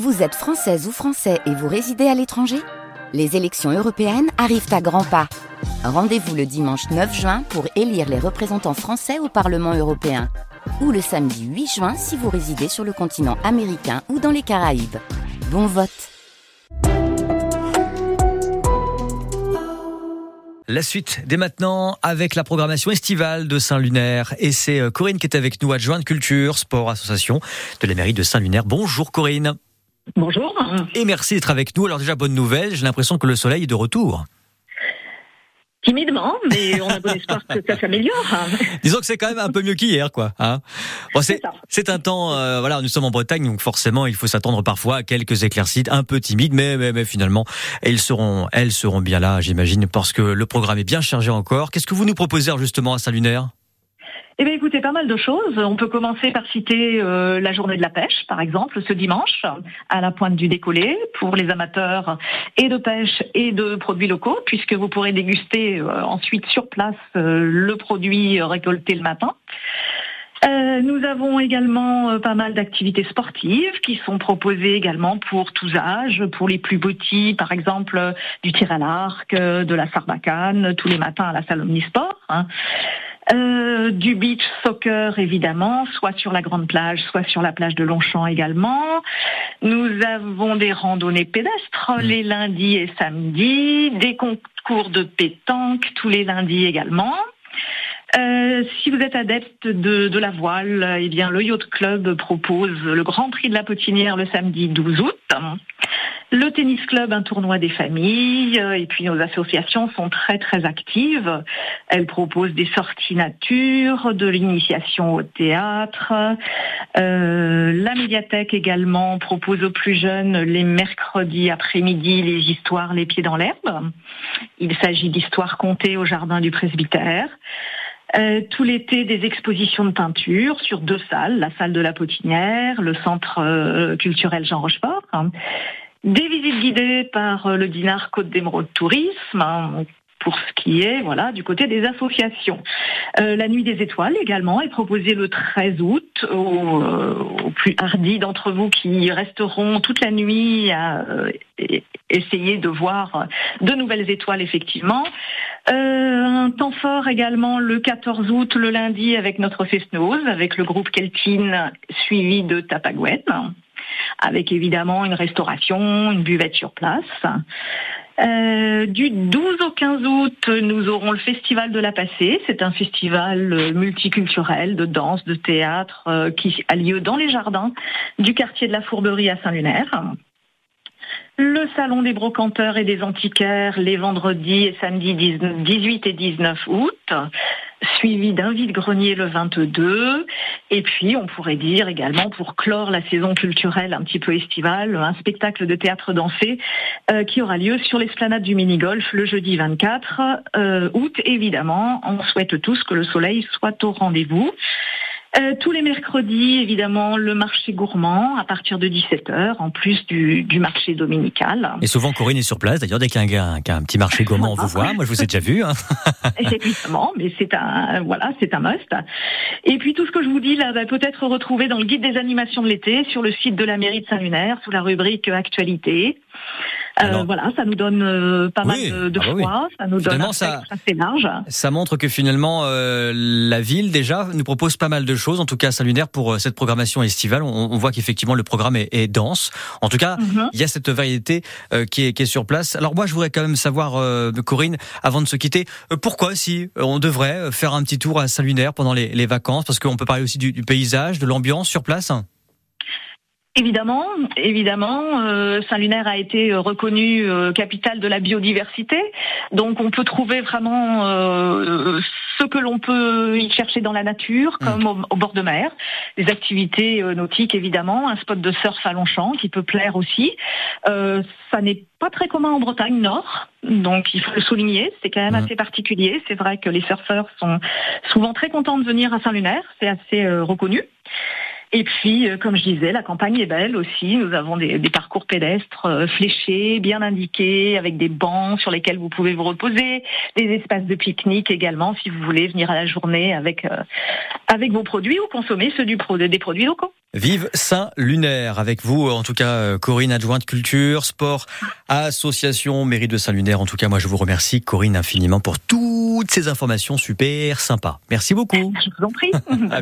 Vous êtes française ou français et vous résidez à l'étranger? Les élections européennes arrivent à grands pas. Rendez-vous le dimanche 9 juin pour élire les représentants français au Parlement européen. Ou le samedi 8 juin si vous résidez sur le continent américain ou dans les Caraïbes. Bon vote La suite dès maintenant avec la programmation estivale de Saint-Lunaire. Et c'est euh, Corinne qui est avec nous, adjointe culture, sport, association de la mairie de Saint-Lunaire. Bonjour Corinne. Bonjour. Et merci d'être avec nous. Alors déjà, bonne nouvelle, j'ai l'impression que le soleil est de retour. Timidement, mais on a bon espoir que ça s'améliore. Disons que c'est quand même un peu mieux qu'hier, quoi. Hein bon, c'est, c'est un temps, euh, voilà, nous sommes en Bretagne, donc forcément, il faut s'attendre parfois à quelques éclaircies un peu timides, mais, mais, mais finalement, elles seront, elles seront bien là, j'imagine, parce que le programme est bien chargé encore. Qu'est-ce que vous nous proposez justement à Saint-Lunaire? Eh bien, écoutez, pas mal de choses. On peut commencer par citer euh, la journée de la pêche, par exemple, ce dimanche, à la pointe du décollé, pour les amateurs et de pêche et de produits locaux, puisque vous pourrez déguster euh, ensuite sur place euh, le produit récolté le matin. nous avons également pas mal d'activités sportives qui sont proposées également pour tous âges, pour les plus petits, par exemple du tir à l'arc, de la sarbacane, tous les matins à la salle Omnisport. Hein. Euh, du beach soccer évidemment, soit sur la grande plage, soit sur la plage de Longchamp également. Nous avons des randonnées pédestres mmh. les lundis et samedis, des concours de pétanque tous les lundis également. Euh, si vous êtes adepte de, de, la voile, eh bien le Yacht Club propose le Grand Prix de la Potinière le samedi 12 août. Le tennis club, un tournoi des familles, euh, et puis nos associations sont très très actives. Elles proposent des sorties nature, de l'initiation au théâtre. Euh, la médiathèque également propose aux plus jeunes les mercredis après-midi les histoires les pieds dans l'herbe. Il s'agit d'histoires contées au jardin du presbytère. Euh, tout l'été des expositions de peinture sur deux salles, la salle de la Potinière, le centre culturel Jean Rochefort. Des visites guidées par euh, le Dinar Côte d'Émeraude Tourisme, hein, pour ce qui est voilà du côté des associations. Euh, la nuit des étoiles également est proposée le 13 août aux, euh, plus hardis d'entre vous qui resteront toute la nuit à essayer de voir de nouvelles étoiles effectivement. un temps fort également le 14 août le lundi avec notre festnose avec le groupe Keltine suivi de Tapagouette avec évidemment une restauration, une buvette sur place. Euh, du 12 au 15 août, nous aurons le Festival de la Passée. C'est un festival multiculturel de danse, de théâtre euh, qui a lieu dans les jardins du quartier de la Fourberie à Saint-Lunaire. Le Salon des brocanteurs et des antiquaires les vendredis et samedis 18 et 19 août suivi d'un vide-grenier le 22. Et puis, on pourrait dire également, pour clore la saison culturelle un petit peu estivale, un spectacle de théâtre dansé euh, qui aura lieu sur l'esplanade du mini-golf le jeudi 24 euh, août. Évidemment, on souhaite tous que le soleil soit au rendez-vous. Euh, tous les mercredis, évidemment, le marché gourmand à partir de 17h, en plus du, du, marché dominical. Et souvent, Corinne est sur place. D'ailleurs, dès qu'il y a un, un, petit marché gourmand, on vous voit. Moi, je vous ai déjà vu. Hein. Évidemment, mais c'est un, voilà, c'est un must. Et puis, tout ce que je vous dis là va peut-être retrouver dans le guide des animations de l'été sur le site de la mairie de Saint-Lunaire, sous la rubrique Actualité. Euh, voilà, ça nous donne euh, pas mal de, de ah bah choix, ça nous donne un ça, assez large. Ça montre que finalement euh, la ville déjà nous propose pas mal de choses, en tout cas Saint-Lunaire pour cette programmation estivale. On, on voit qu'effectivement le programme est, est, dense. En tout cas, mhm. il y a cette variété qui est, qui, est, sur place. Alors moi, je voudrais quand même savoir, Corinne, avant de se quitter, pourquoi si on devrait faire un petit tour à Saint-Lunaire pendant les, les vacances, parce qu'on peut parler aussi du, du paysage, de l'ambiance sur place. Évidemment, évidemment, euh, Saint-Lunaire a été euh, reconnu euh, capitale de la biodiversité, donc on peut trouver vraiment ce que l'on peut y chercher dans la nature, mmh. comme au, bord de mer, des activités nautiques évidemment, un spot de surf à Longchamp qui peut plaire aussi. ça n'est pas très commun en Bretagne Nord, donc il faut le souligner, c'est quand même mmh. assez particulier. C'est vrai que les surfeurs sont souvent très contents de venir à Saint-Lunaire, c'est assez reconnu. Et puis, euh, comme je disais, la campagne est belle aussi. Nous avons des, parcours pédestres euh, fléchés, bien indiqués, avec des bancs sur lesquels vous pouvez vous reposer, des espaces de pique-nique également, si vous voulez venir à la journée avec, euh, avec vos produits ou consommer ceux du, des produits locaux. Vive Saint-Lunaire avec vous, en tout cas Corinne, adjointe culture, sport, association mairie de Saint-Lunaire. En tout cas, moi je vous remercie Corinne infiniment pour toutes ces informations super sympas. Merci beaucoup. Je vous en prie.